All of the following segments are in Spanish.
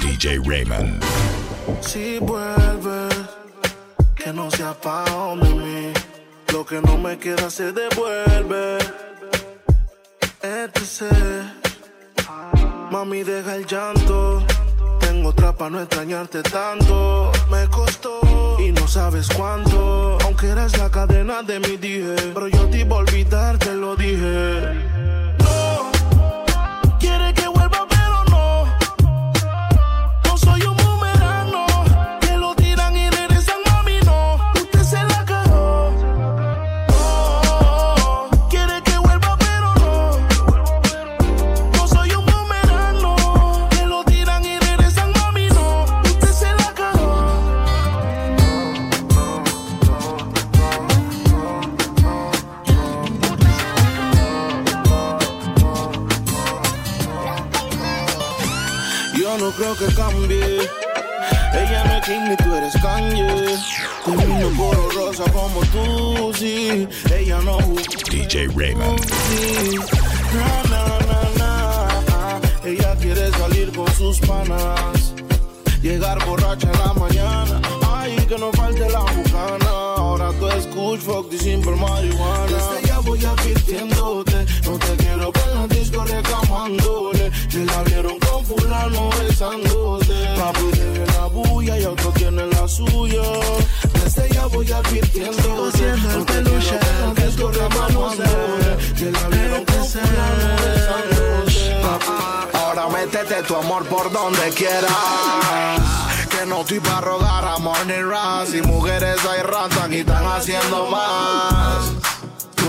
DJ Raymond. Si vuelves, que no sea pa' donde mí. Lo que no me queda se devuelve. Este Mami, deja el llanto. Tengo otra pa' no extrañarte tanto. Me costó y no sabes cuánto. Aunque eres la cadena de mi dije. Pero yo te iba a olvidar, te lo dije. Que cambie. Ella no es Kim ni tú eres Kanye. Termino por rosa como tú, sí. Ella no. DJ Raymond. Sí. Na, na, na, na. Ella quiere salir con sus panas. Llegar borracha en la mañana. Ay, que no falte la bucana. Ahora tú escuchas fuck y simple marihuana. Desde ya voy advirtiéndote. Quiero ver en la disco reclamándole. Que la vieron con fulano besándote. Papi tiene la bulla y otro tiene la suya. Desde ya voy advirtiéndote. siendo el peluche que disco reclamándole. Que la vieron con fulano besándote. Ahora métete tu amor por donde quieras. Que no estoy para rogar amor ni ras. Y mujeres hay ratas y están haciendo más.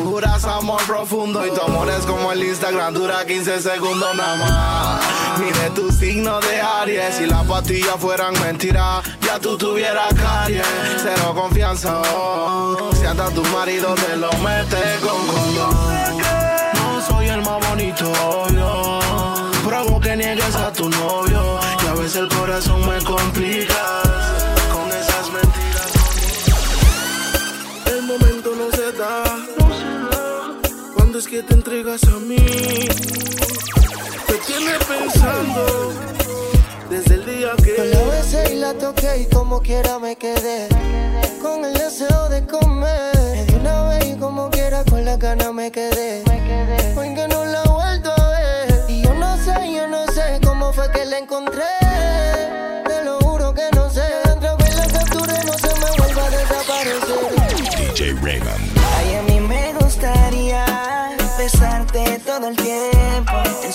Juras amor profundo y tu amor es como el Instagram, dura 15 segundos nada más. Mire tu signo de Aries, si las pastillas fueran mentiras, ya tú tuvieras caries. Cero confianza, oh. si hasta tu marido te lo mete con condón. No soy el más bonito, yo. Provo que niegues a tu novio. Y a veces el corazón me complicas que te entregas a mí. Te tiene pensando desde el día que. Yo la besé y la toqué y como quiera me quedé Con el deseo de comer Me di una vez y como quiera con la gana me quedé Hoy que no la he vuelto a ver Y yo no sé, yo no sé cómo fue que la encontré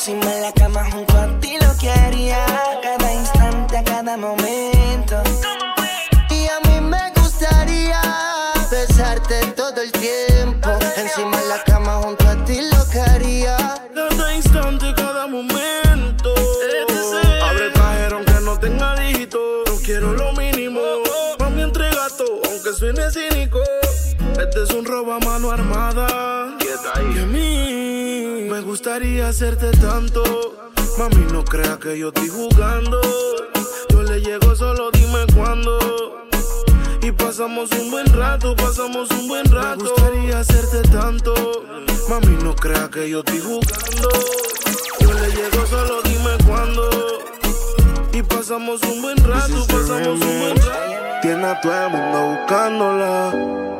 Encima de la cama junto a ti lo que haría. Cada instante, a cada momento. Y a mí me gustaría besarte todo el tiempo Encima de la cama junto a ti lo que haría Cada instante, cada momento. Abre el cajero aunque no tenga dígito. No quiero lo mínimo. Mami, entrega todo, aunque suene cínico. Este es un robo a mano armada. Y a mí me gustaría hacerte tanto. Mami, no crea que yo estoy jugando. Yo le llego solo, dime cuándo. Y pasamos un buen rato, pasamos un buen rato. Me gustaría hacerte tanto. Mami, no crea que yo estoy jugando. Yo le llego solo, dime cuándo. Y pasamos un buen rato, pasamos un buen rato. Tiene a todo el mundo buscándola.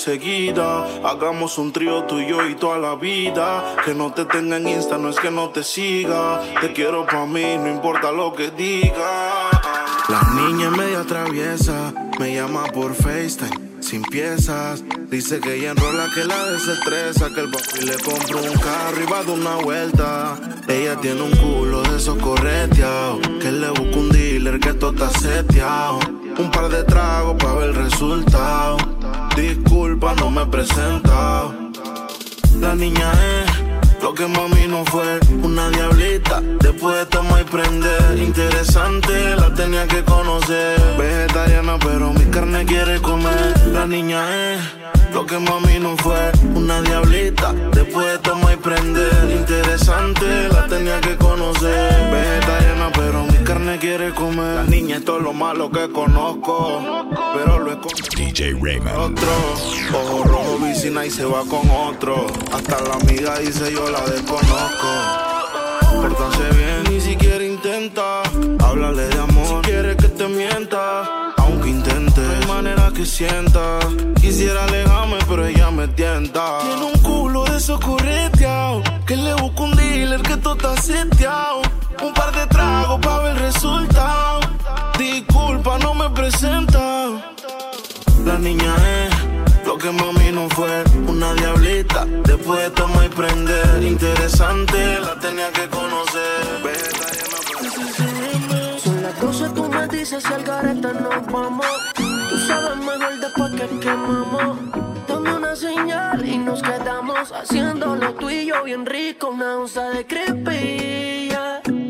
enseguida. Hagamos un trío tú y yo y toda la vida. Que no te tenga en Insta, no es que no te siga. Te quiero pa' mí, no importa lo que diga. La niña media traviesa, me llama por FaceTime, sin piezas. Dice que ella enrola, que la desestresa, que el papi le compró un carro y va de una vuelta. Ella tiene un culo de esos correteados, que le busca un dealer que todo está seteado. Un par de tragos para ver el resultado. Disculpa, no me he presentado. La niña es lo que mami no fue, una diablita. Después de tomar y prender, interesante, la tenía que conocer. Vegetariana, pero mi carne quiere comer. La niña es lo que mami no fue, una diablita. Después de tomar y prender, interesante, la tenía que conocer. Vegetariana, pero mi carne quiere comer. La niña es todo lo malo que conozco, lo DJ Raymond. otro. Ojo rojo, vicina y se va con otro. Hasta la amiga dice yo la desconozco. Pórtase bien, ni siquiera intenta. Háblale de amor, quiere que te mienta. Aunque intente, no hay manera que sienta. Quisiera alejarme, pero ella me tienta. Tiene un culo de esos correteados. Que le busca un dealer que todo está seteado. Un par de tragos para ver el resultado. Disculpa, no me presenta. La niña es lo que mami no fue, una diablita. Después de tomar y prender, interesante, la tenía que conocer. Son las 12, tú me dices si al garete nos vamos. Tú sabes mejor después que quemamos. Dame una señal y nos quedamos haciéndolo tú y yo bien rico. Una onza de creepy.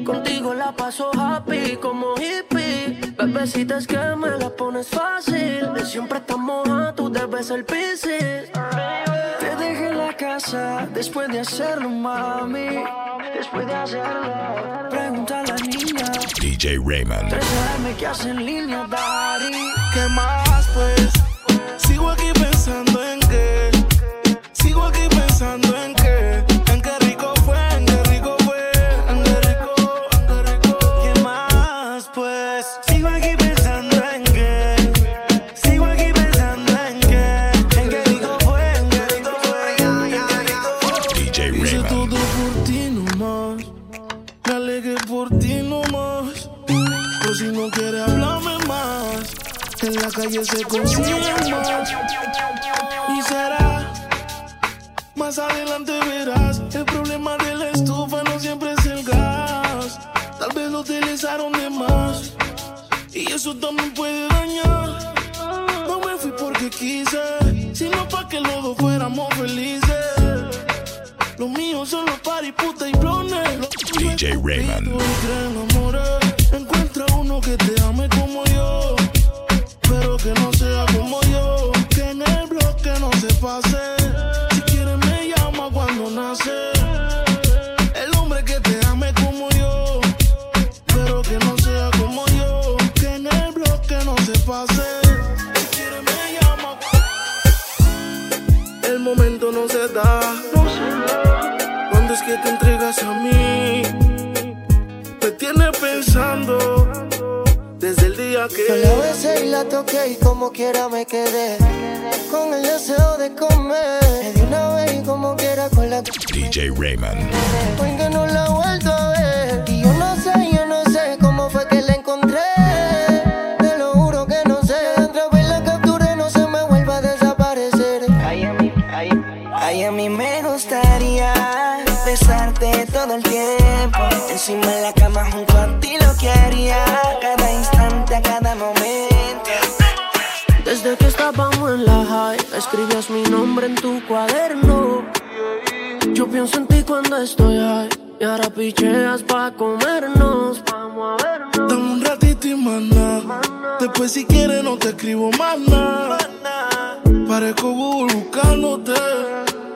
Contigo la paso happy como hippie. Bebecita es que me la pones fácil. De siempre estamos a tú debes el piscis. Te dejé en la casa después de hacerlo, mami. Después de hacerlo, pregunta a la niña. DJ Raymond. 13M que línea, daddy. ¿Qué más pues? Sigo aquí pensando en en la calle se consigue y como quiera me quedé Con el deseo de comer Me di una vez y como quiera con la DJ Raymond. Pienso en ti cuando estoy high. Y ahora picheas pa' comernos. Vamos a vernos. dame un ratito y nada. Después si quieres no te escribo más nada. Parezco Google buscándote.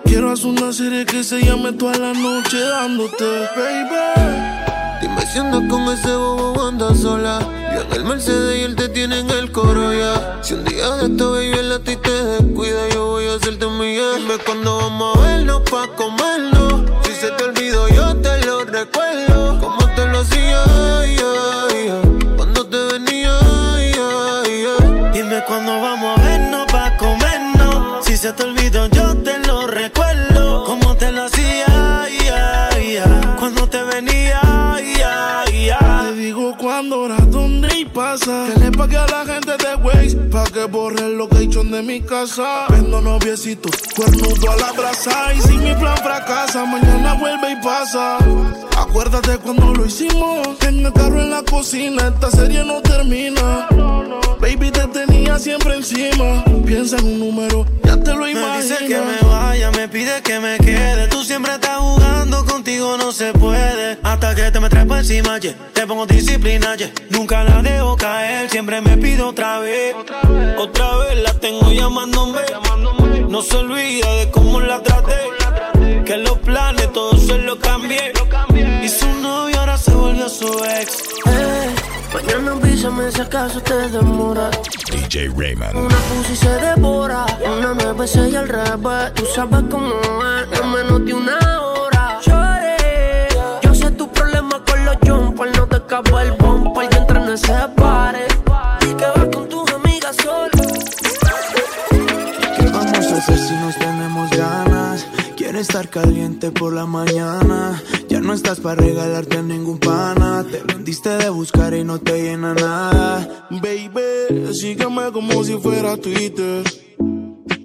Quiero hacer una serie que se llame toda la noche dándote, baby. Si andas con ese bobo andas sola. Yo en el Mercedes y él te tiene en el coro ya. Si un día de esto, baby, él a ti te descuida, yo voy a hacerte mi Dime cuando vamos a vernos pa' comernos. Si se te olvidó, yo te lo recuerdo. Como pa' que borre el location de mi casa. Vendo noviecito, cuernudo a la brasa. Y si mi plan fracasa, mañana vuelve y pasa. Acuérdate cuando lo hicimos, en el carro en la cocina, esta serie no termina. Baby, te tenía siempre encima. Piensa en un número, ya te lo Me imaginas. dice que me vaya, me pide que me quede. Tú siempre estás jugando, contigo no se puede. Hasta que te me traes por encima, yeah. te pongo disciplina, yeah. nunca la dejo caer. Siempre me pido otra vez, otra vez la tengo llamándome. No se olvida de cómo la traté. Que los planes todos se los cambié. Y su novio ahora se volvió su ex. Eh, mañana avísame si acaso te demora. DJ Raymond. Una pussy se devora, una nueve y al revés. Tú sabes cómo es, en menos de una hora. Chore, yo sé tu problema con los jumpers, no te acabo el bumper. Yo entro en ese pare. Estar caliente por la mañana. Ya no estás para regalarte a ningún pana. Te rendiste de buscar y no te llena nada. Baby, sígueme como si fuera Twitter.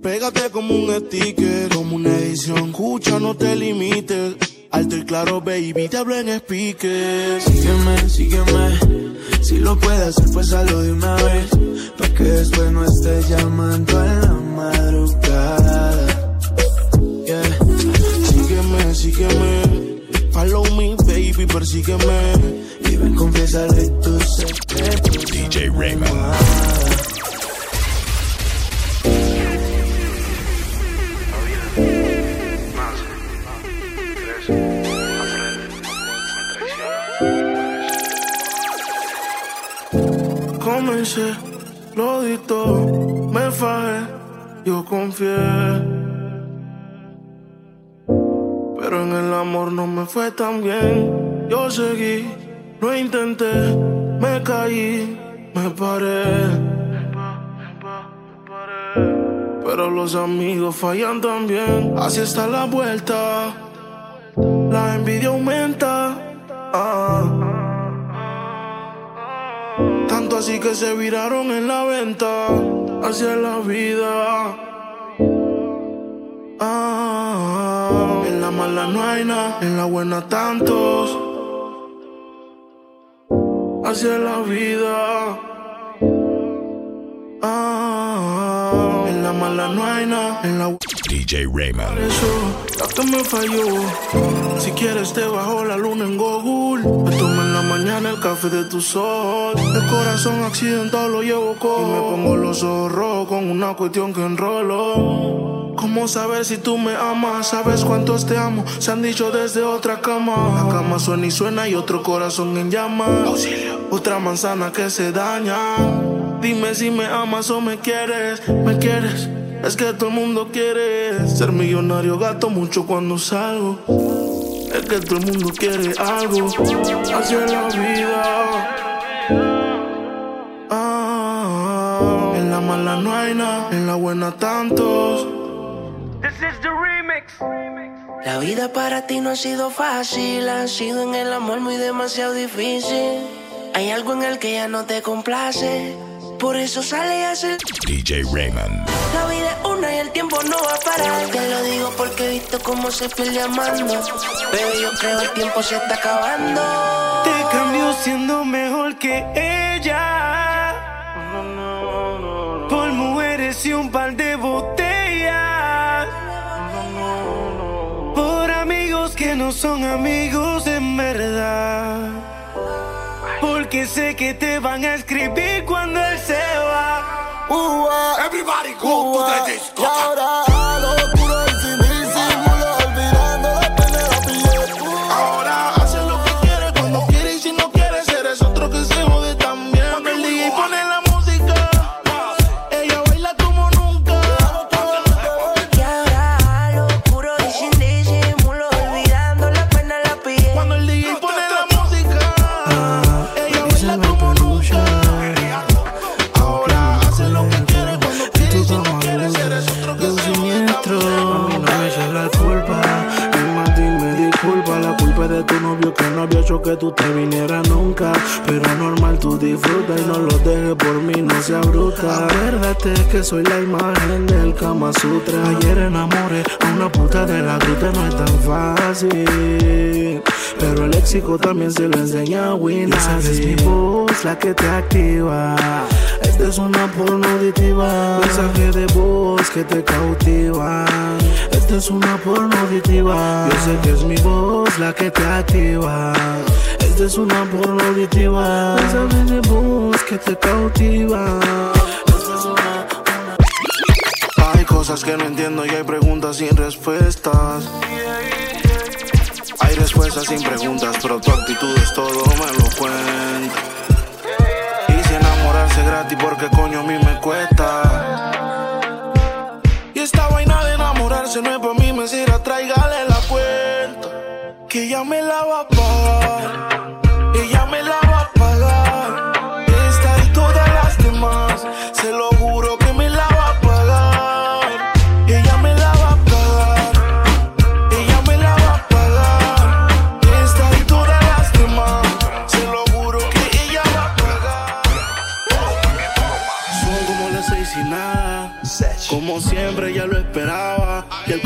Pégate como un sticker, como una edición. Escucha, no te limites. Alto y claro, baby, te hablo en speakers. Sígueme, sígueme. Si lo puedes hacer, pues hazlo de una vez. Pa' que después no estés llamando a la madrugada. Sígueme, sígueme. Follow me, baby, persígueme. Y ven, confiésale tus secretos. DJ Raymond. Comencé, lo di todo, me fajé, yo confié. Amor no me fue tan bien. Yo seguí, lo intenté, me caí, me paré. Pero los amigos fallan también. Así está la vuelta. La envidia aumenta. Ah. Tanto así que se viraron en la venta. Hacia la vida. Ah, mala no hay nada, en la buena tantos. Hacia la vida. Ah, en la mala no hay nada, en la DJ Raymond. eso, la que me falló. Si quieres te bajo la luna en Google. En el café de tu sol. El corazón accidentado lo llevo con. Y me pongo los ojos rojos con una cuestión que enrolo. ¿Cómo saber si tú me amas? ¿Sabes cuántos te amo? Se han dicho desde otra cama. La cama suena y suena y otro corazón en llamas. Otra manzana que se daña. Dime si me amas o me quieres. ¿Me quieres? Es que todo el mundo quiere ser millonario, gato mucho cuando salgo. Es que todo el mundo quiere algo. Es la vida. Ah, en la mala no hay nada, en la buena tantos. La vida para ti no ha sido fácil, ha sido en el amor muy demasiado difícil. Hay algo en el que ya no te complace, por eso sale a hacer. DJ Raymond. La vida es una y el tiempo no va a parar. Te lo digo porque he visto cómo se pierde amando. Pero yo creo el tiempo se está acabando. Te cambió siendo mejor que ella. Por mujeres y un par de botellas. Por amigos que no son amigos Porque sé que te van a escribir cuando él se va. Everybody go to the disco. Hecho que tú te vinieras nunca. Pero normal, tú disfruta y no lo dejes por mí, no sea bruta. Acuérdate que soy la imagen del Kama Sutra. Ayer enamoré a una puta de la gruta, no es tan fácil. Pero el léxico también se lo enseña a Winnie. es mi voz la que te activa. Esta es una porno auditiva. Mensaje de voz que te cautiva. Esta es una porno auditiva. Yo sé que es mi voz la que te activa. Esta es una porno auditiva. Mensaje de voz que te cautiva. Esta es una, Hay cosas que no entiendo y hay preguntas sin respuestas. Hay respuestas sin preguntas, pero tu actitud es todo, me lo cuenta. Enamorarse gratis, porque coño a mí me cuesta. Y esta vaina de enamorarse no es para mí, me sirve, tráigale la cuenta. Que ella me la va a pagar. Ella me la va a pagar. Esta y todas las demás, se lo juro que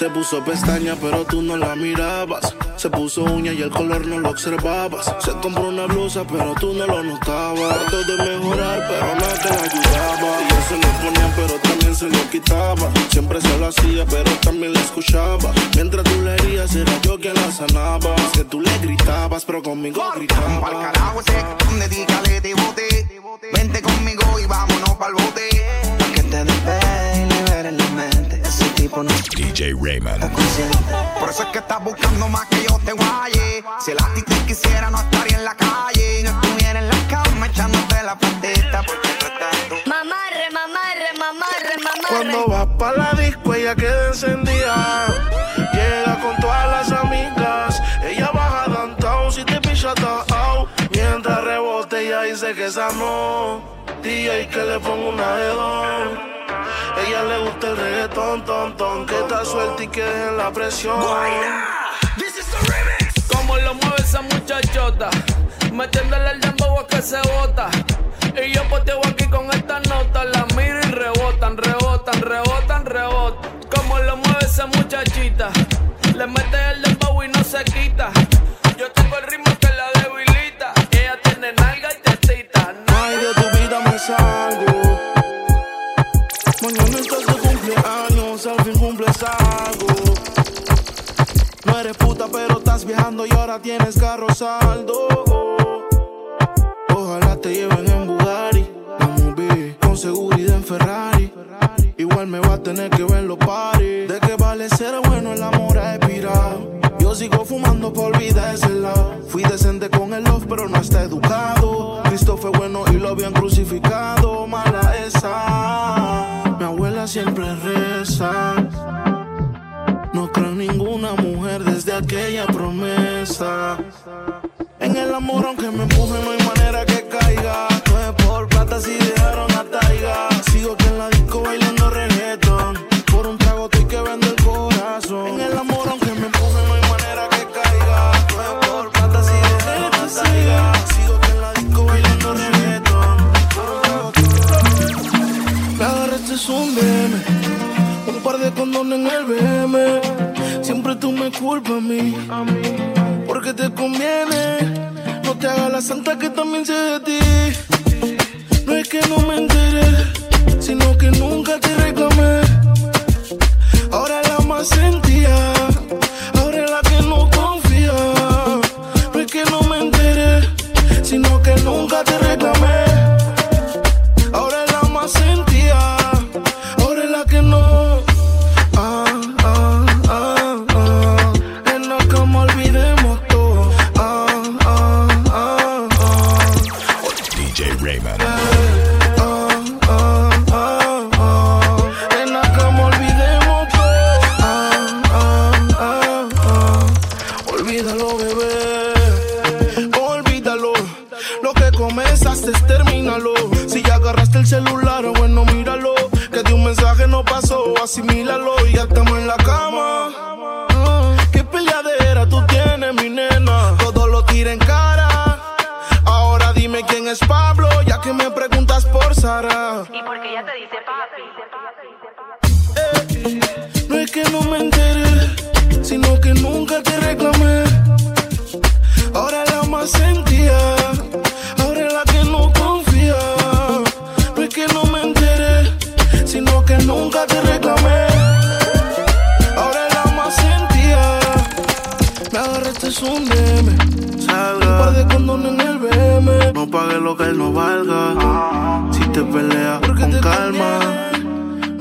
Se puso pestaña, pero tú no la mirabas. Se puso uña y el color no lo observabas. Se compró una blusa, pero tú no lo notabas. Trató de mejorar, pero nada te la ayudaba. Y se lo ponía, pero también se lo quitaba. Siempre se lo hacía, pero también la escuchaba. Mientras tú le herías, era yo quien la sanaba. Es que tú le gritabas, pero conmigo Pa'l gritaba. carajo ese, dedícale de bote. Vente conmigo y vámonos pa'l bote. Tipo no DJ Raymond. Por eso es que estás buscando más que yo te guaye. Si el ti te quisiera, no estaría en la calle. No estuviera en la cama echándote la patita. Porque tú estás tú. Mamarre, mamarre, mamarre, mamarre. Cuando vas pa' la disco, ella queda encendida. Llega con todas las amigas. Ella baja downtown si te picha out. Mientras rebote, ella dice que esa no. DJ que le pongo una de don. Ella le gusta el reggaetón, ton, ton. Que está suelta y que dejen la presión. Como lo mueve esa muchachota, metiéndole el dembow que se bota. Y yo poteo aquí con esta nota, la miro y rebotan, rebotan, rebotan, rebotan. Como lo mueve esa muchachita, le mete el dembow y no se quita. Yo tengo el ritmo que la debilita, ella tiene nalga y tetita. Ay, de tu vida me salgo. Mañana es tu cumpleaños, al fin cumples algo. No eres puta, pero estás viajando y ahora tienes carro saldo. Ojalá te lleven en Bugatti, la con seguridad en Ferrari. Igual me va a tener que ver los parties. ¿De qué vale ser bueno el amor a expirado? Yo sigo fumando por olvidar ese lado. Fui decente con el love, pero no está educado. Cristo fue bueno y lo habían crucificado. Mala esa. Siempre reza. No creo en ninguna mujer desde aquella promesa. En el amor, aunque me empuje, no hay manera que caiga. No es por plata si dejaron a Taiga. Sigo aquí en la en el BM. Siempre tú me culpas a mí. Porque te conviene. No te hagas la santa que también sé de ti. No es que no me enteré, sino que nunca te reclamé. Ahora la más sentía, No pague lo que él no valga. Si te peleas con calma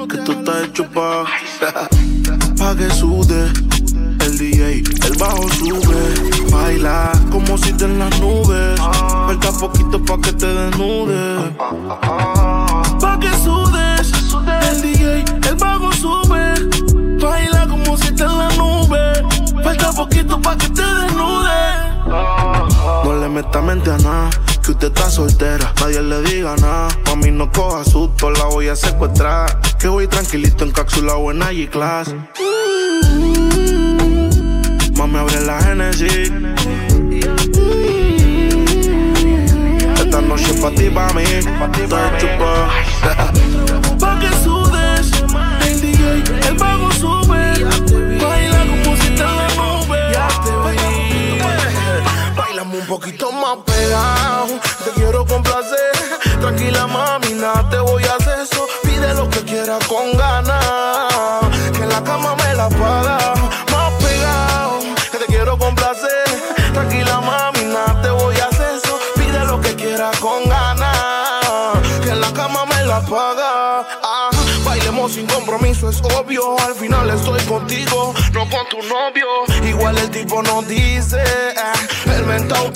que tú estás hecho pa' pa' que sude el DJ, el bajo sube, baila como si te en las nubes, falta poquito pa' que te desnudes, pa' que sudes, el DJ, el bajo sube, baila como si te en las nubes, falta poquito pa' que te desnudes. Le meta mente a nada, que usted está soltera, nadie le diga nada. Pa' mí no coja susto, la voy a secuestrar. Que voy tranquilito en cápsula o en G-Class. Mami, abre la Genesis. Esta noche pa' ti, pa' mí, estoy chupa. Pa' cama me la paga. Ah, bailemos sin compromiso, es obvio. Al final estoy contigo, no con tu novio. Igual el tipo nos dice, eh, el mentao.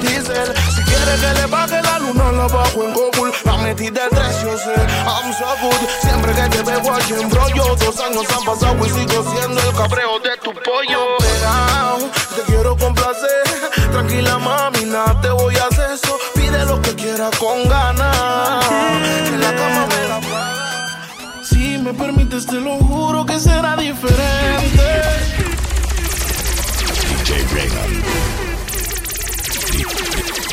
Diesel, si quiere que le baje la luna, la bajo en Google. La metí del 3, yo I'm so good. Siempre que te veo aquí en rollo, dos años han pasado y sigo siendo el cabreo de tu pollo. Te quiero complacer, tranquila mami, nada te voy a hacer eso. Pide lo que quieras con ganas. Si me permites, te lo juro que será diferente. DJ Raymond.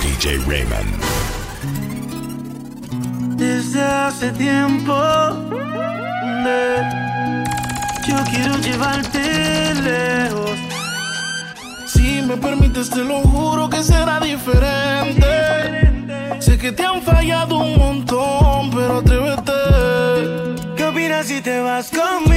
DJ Raymond. Desde hace tiempo yo quiero llevarte lejos. Si me permites, te lo juro que será diferente. Sé que te han fallado un montón, pero atrévete. ¿Qué opinas si te vas conmigo?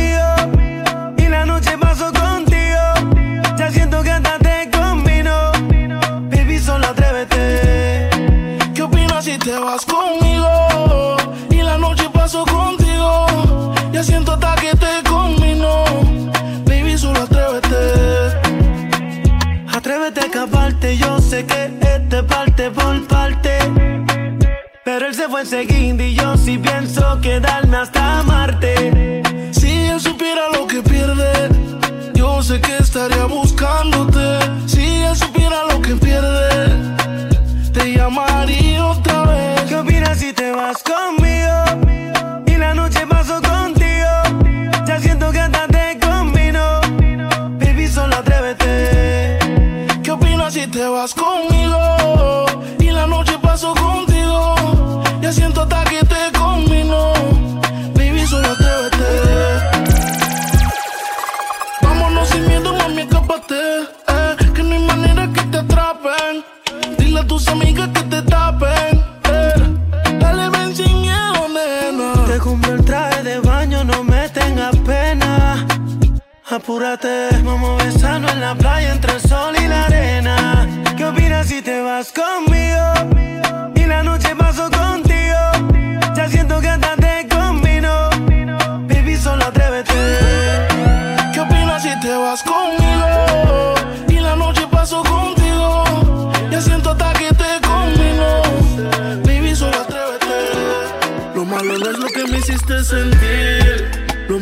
Enseguida y yo sí pienso quedarme hasta Marte. Si él supiera lo que pierde, yo sé que estaría buscándote. Si él supiera lo que pierde, te llamaría amigas que te tapen. Eh, dale, ven sin miedo, nena. Te compro el traje de baño, no me tengas pena. Apúrate, vamos a besarnos en la playa entre el sol y la arena. ¿Qué opinas si te vas conmigo?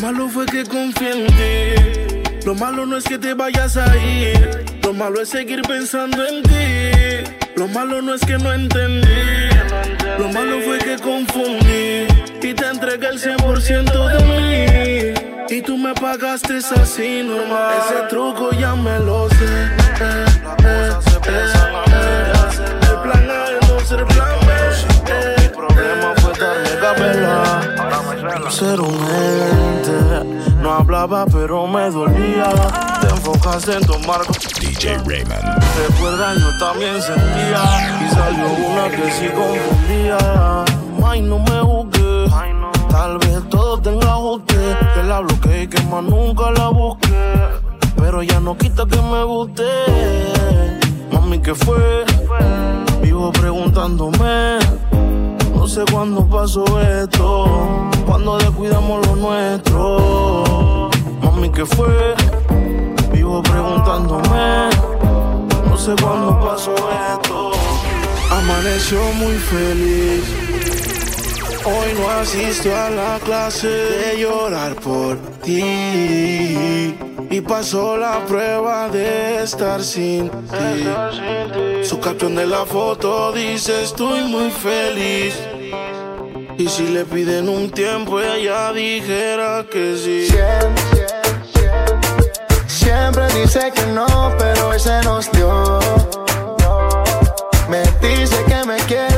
Malo fue que confié en ti. Lo malo no es que te vayas a ir. Lo malo es seguir pensando en ti. Lo malo no es que no entendí. Lo malo fue que confundí y te entregué el 100% de mí. Y tú me pagaste así normal. Ese truco ya me lo sé. Eh, eh, eh, el plan A no ser plan B. Capela. Ser un ente. No hablaba, pero me dolía. Te enfocaste en tomar. DJ Raymond. Recuerda, yo también sentía. Y salió una que sí confundía. Ay, no me juzgué. Tal vez todo tenga ajuste. Que la bloqueé y que más nunca la busqué. Pero ya no quita que me guste. Mami, ¿qué fue? Vivo preguntándome. No sé cuándo pasó esto. Cuando descuidamos lo nuestro. Mami, ¿qué fue? Vivo preguntándome. No sé cuándo pasó esto. Amaneció muy feliz. Hoy no asisto a la clase de llorar por ti. Y pasó la prueba de estar sin ti. Su caption de la foto dice estoy muy feliz. Y si le piden un tiempo, ella dijera que sí. Siempre dice que no, pero hoy se nos dio. Me dice que me quiere,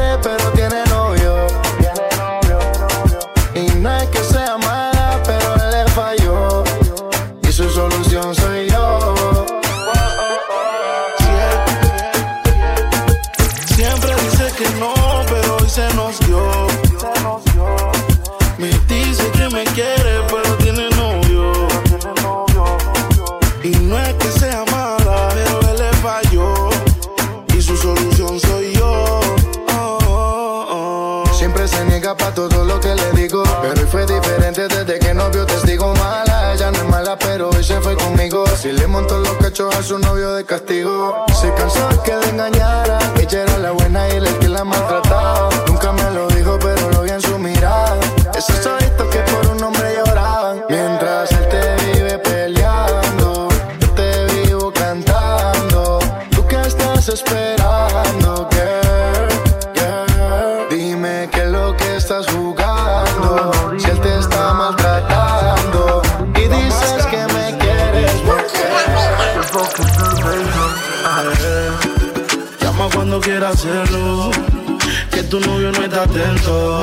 tu novio no está atento.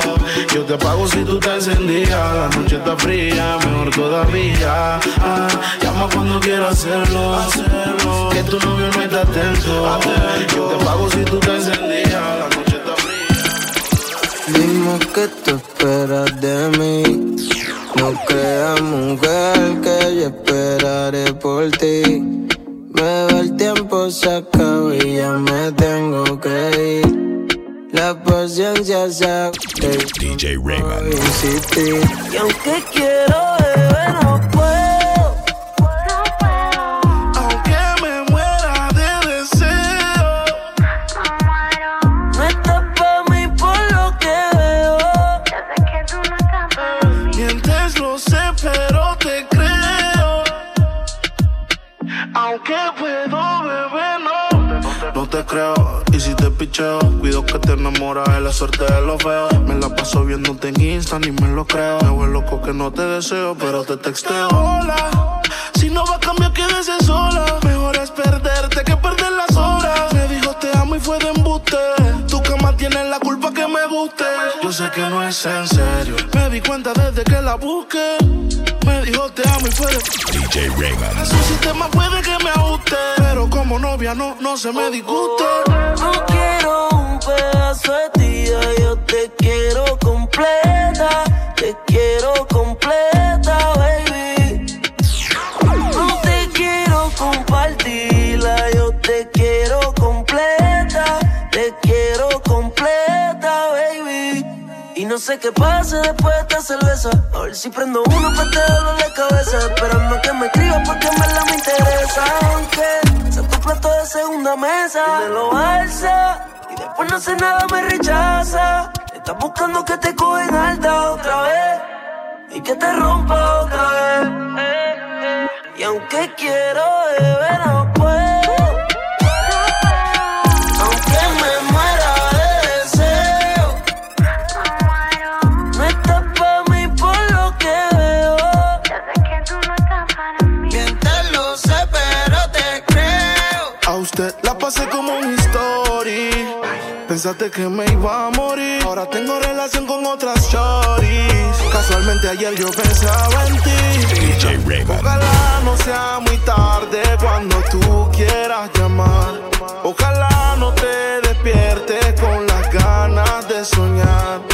Yo te pago si tú te encendías. La noche está fría, mejor todavía. Ah, llama cuando quieras hacerlo. Que tu novio no está atento. Yo te pago si tú te encendías. La noche está fría. Dime que tú esperas de mí. No creas, mujer, que yo esperaré por ti. Me va el tiempo, se acaba y ya me tengo que ir. La paciencia se acaba. DJ Raymond. Y aunque quiero beber, no puedo. Aunque me muera de deseo. No estás pa' mí por lo que veo. Mientes, lo sé, pero te creo. Aunque puedo y si te picheo, cuido que te enamoras de la suerte de lo feo. Me la paso viéndote en Insta, ni me lo creo. Me vuelvo loco que no te deseo, pero te texteo. Hola, si no va a cambiar, quédese sola. Mejor es perderte que perder las horas. Me dijo te amo y fue de embuste. Tu cama tiene la culpa que me guste. Yo sé que no es en serio. Me di cuenta desde que la busqué. Me dijo te amo y fue de DJ Raymond. su sistema puede que me ajuste, pero como novia no, no se me disguste. No quiero un pedazo de ti, yo te quiero completa, sé qué pase después de esta cerveza. A ver si prendo uno para este dolor de cabeza. Esperando que me escribas porque en verdad me interesa. Aunque sea tu plato de segunda mesa. Y me lo alza. Y después no hace nada, me rechaza. Estás buscando que te cogen alta otra vez. Y que te rompa otra vez. Y aunque quiero beber, no puedo. Pensaste que me iba a morir. Ahora tengo relación con otras shorties. Casualmente ayer yo pensaba en ti. DJ Raymond. Ojalá no sea muy tarde cuando tú quieras llamar. Ojalá no te despiertes con las ganas de soñar.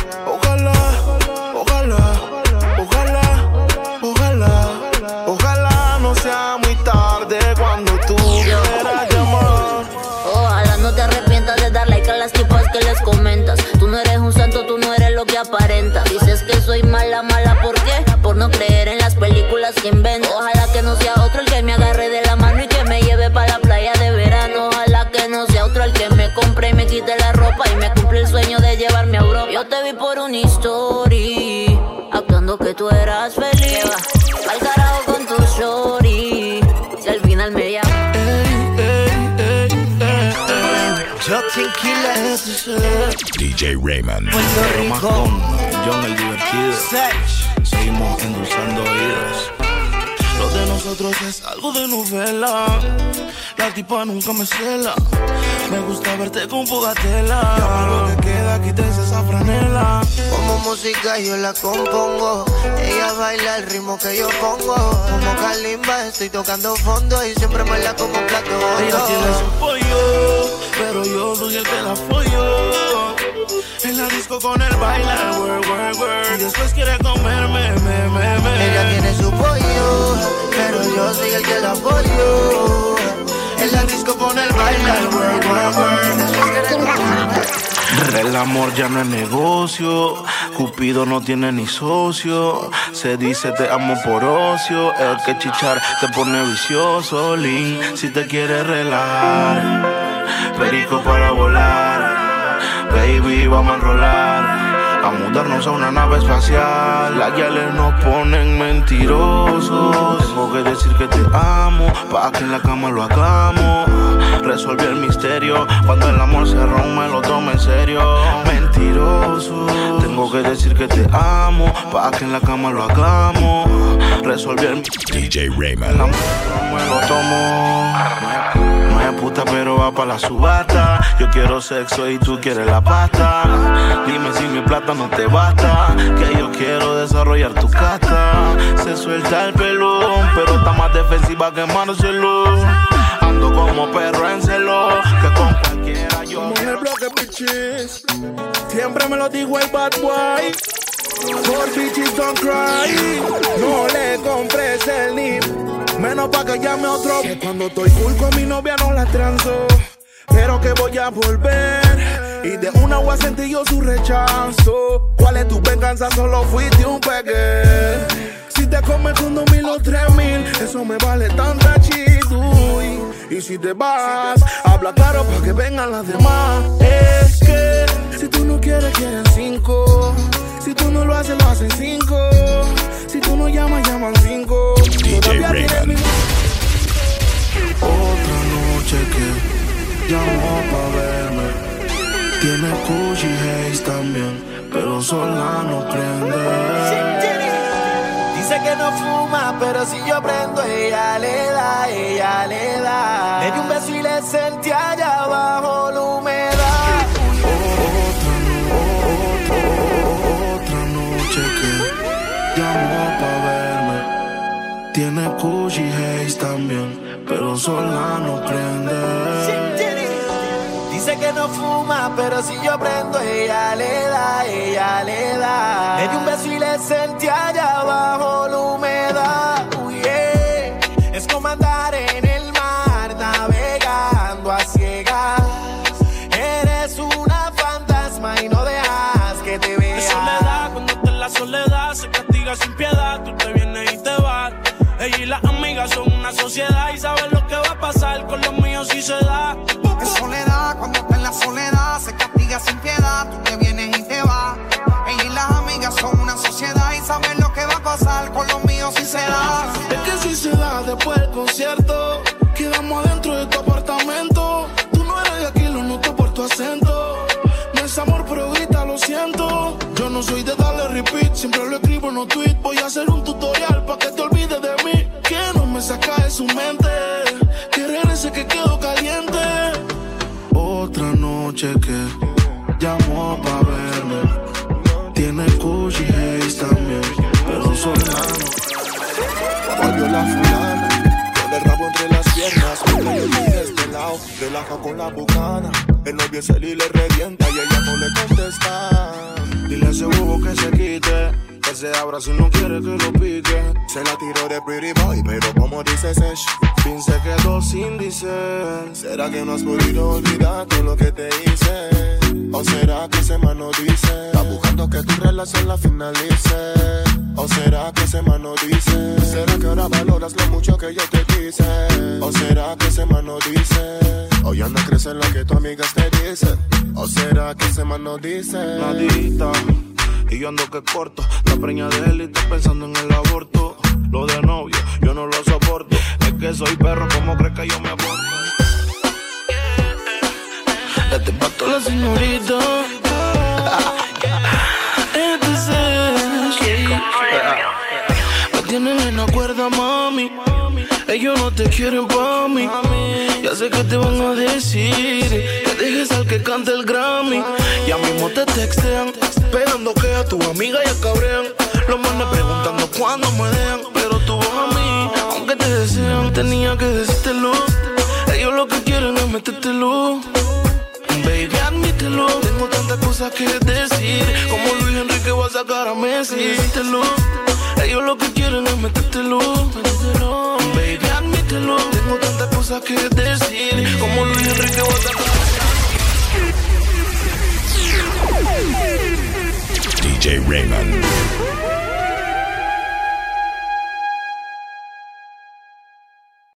Que invento. Ojalá que no sea otro el que me agarre de la mano y que me lleve para la playa de verano. Ojalá que no sea otro el que me compre y me quite la ropa y me cumple el sueño de llevarme a Europa. Yo te vi por una story, actuando que tú eras feliz. Al carajo con tu shorty, si al final me llamas. Quiles. DJ Raymond. Puerto Rico. John el divertido. Seguimos endulzando oídos. Lo de nosotros es algo de novela. La tipa nunca me cela. Me gusta verte con fogatela. Llama lo que queda, quítese esa franela. Como música yo la compongo. Ella baila el ritmo que yo pongo. Como Kalimba estoy tocando fondo y siempre me la como un plato Ella tiene su pollo, pero yo soy el que la apoyo. En la disco con el bailar, work, work, work. Y después quiere comerme, me, me, me. Ella tiene su pollo, pero yo soy el que la apoyo. En la disco con el bailar, work, work, work. El amor ya no es negocio, Cupido no tiene ni socio. Se dice te amo por ocio, el que chichar te pone vicioso. Lin, si te quieres relajar, perico para volar. Baby, vamos a enrolar. A mudarnos a una nave espacial. Las guiales nos ponen mentirosos. Tengo que decir que te amo, pa' que en la cama lo hagamos. Resolví el misterio. Cuando el amor se rompe, lo tomo en serio. Mentiroso. Tengo que decir que te amo, pa' que en la cama lo hagamos. Resolví el DJ el Raymond. amor me lo tomo. Puta, pero va pa' la subasta. Yo quiero sexo y tú quieres la pasta. Dime si mi plata no te basta. Que yo quiero desarrollar tu casta. Se suelta el pelón, pero está más defensiva que Marcelo. Ando como perro en celo, que con cualquiera yo. Como en el bloque, bitches. Siempre me lo digo el bad boy. For bitches don't cry. No le compres el nip. Menos pa' que llame otro. Que cuando estoy cool con mi novia no la transo. Pero que voy a volver. Y de una voy a sentir yo su rechazo. ¿Cuál es tu venganza? Solo fuiste un pegue. Si te comes con dos mil o tres mil, eso me vale tanta chiduy. Y si te vas, habla claro pa' que vengan las demás. Es que si tú no quieres, quieren cinco. No lo haces, lo hacen cinco. Si tú no llamas, llaman cinco. Todavía tienes Raymond. mi otra noche que llamó pa' verme. Tiene Gucci Haze también, pero sola no prende. Dice que no fuma, pero si yo prendo, ella le da, ella le da. Le di un beso y le sentí allá abajo la Gucci Haze también, pero sola no prende. Dice que no fuma, pero si yo prendo, ella le da, ella le da. Le di un beso y le sentí allá abajo la Ella y las amigas son una sociedad y saben lo que va a pasar con los míos si se da. En soledad, cuando está en la soledad, se castiga sin piedad. Tú te vienes y te vas. Ella y las amigas son una sociedad y saben lo que va a pasar con los míos si se da. Es que si se da después del concierto, relaja con la bucana. El novio es y le revienta y ella no le contesta. Dile a ese que se quite que se abra si no quiere que lo pique. Se la tiró de pretty boy, pero como dice Sesh, fin se quedó sin dice. ¿Será que no has podido olvidar todo lo que te hice? ¿O será que ese man no dice? Está buscando que tu relación la finalice. ¿O será que ese man no dice? ¿Será que ahora valoras lo mucho que yo te quise? ¿O será que ese man no dice? O ya no en lo que tu amigas te dicen. ¿O será que ese man no dice? Nadita y yo ando que corto. Preña de él y está pensando en el aborto. Lo de novio, yo no lo soporto. Es que soy perro, ¿cómo crees que yo me aborto? Este pato la señorita. Este es el Me tienen en la cuerda, mami. Ellos no te quieren pa' mí. Ya sé que te van a decir que dejes al que cante el Grammy. Ya mismo te textean Esperando que a tu amiga ya cabrean. Los manes preguntando cuándo me dejan. Pero tú a mí, aunque te desean, tenía que decírtelo. Ellos lo que quieren es metértelo. Baby, admítelo. Tengo tantas cosas que decir. Como Luis Enrique va a sacar a Messi. Decírtelo. Ellos lo que quieren es metértelo. Baby, admítelo. Tengo tantas cosas que decir. Como Luis Enrique va a sacar a DJ Raymond.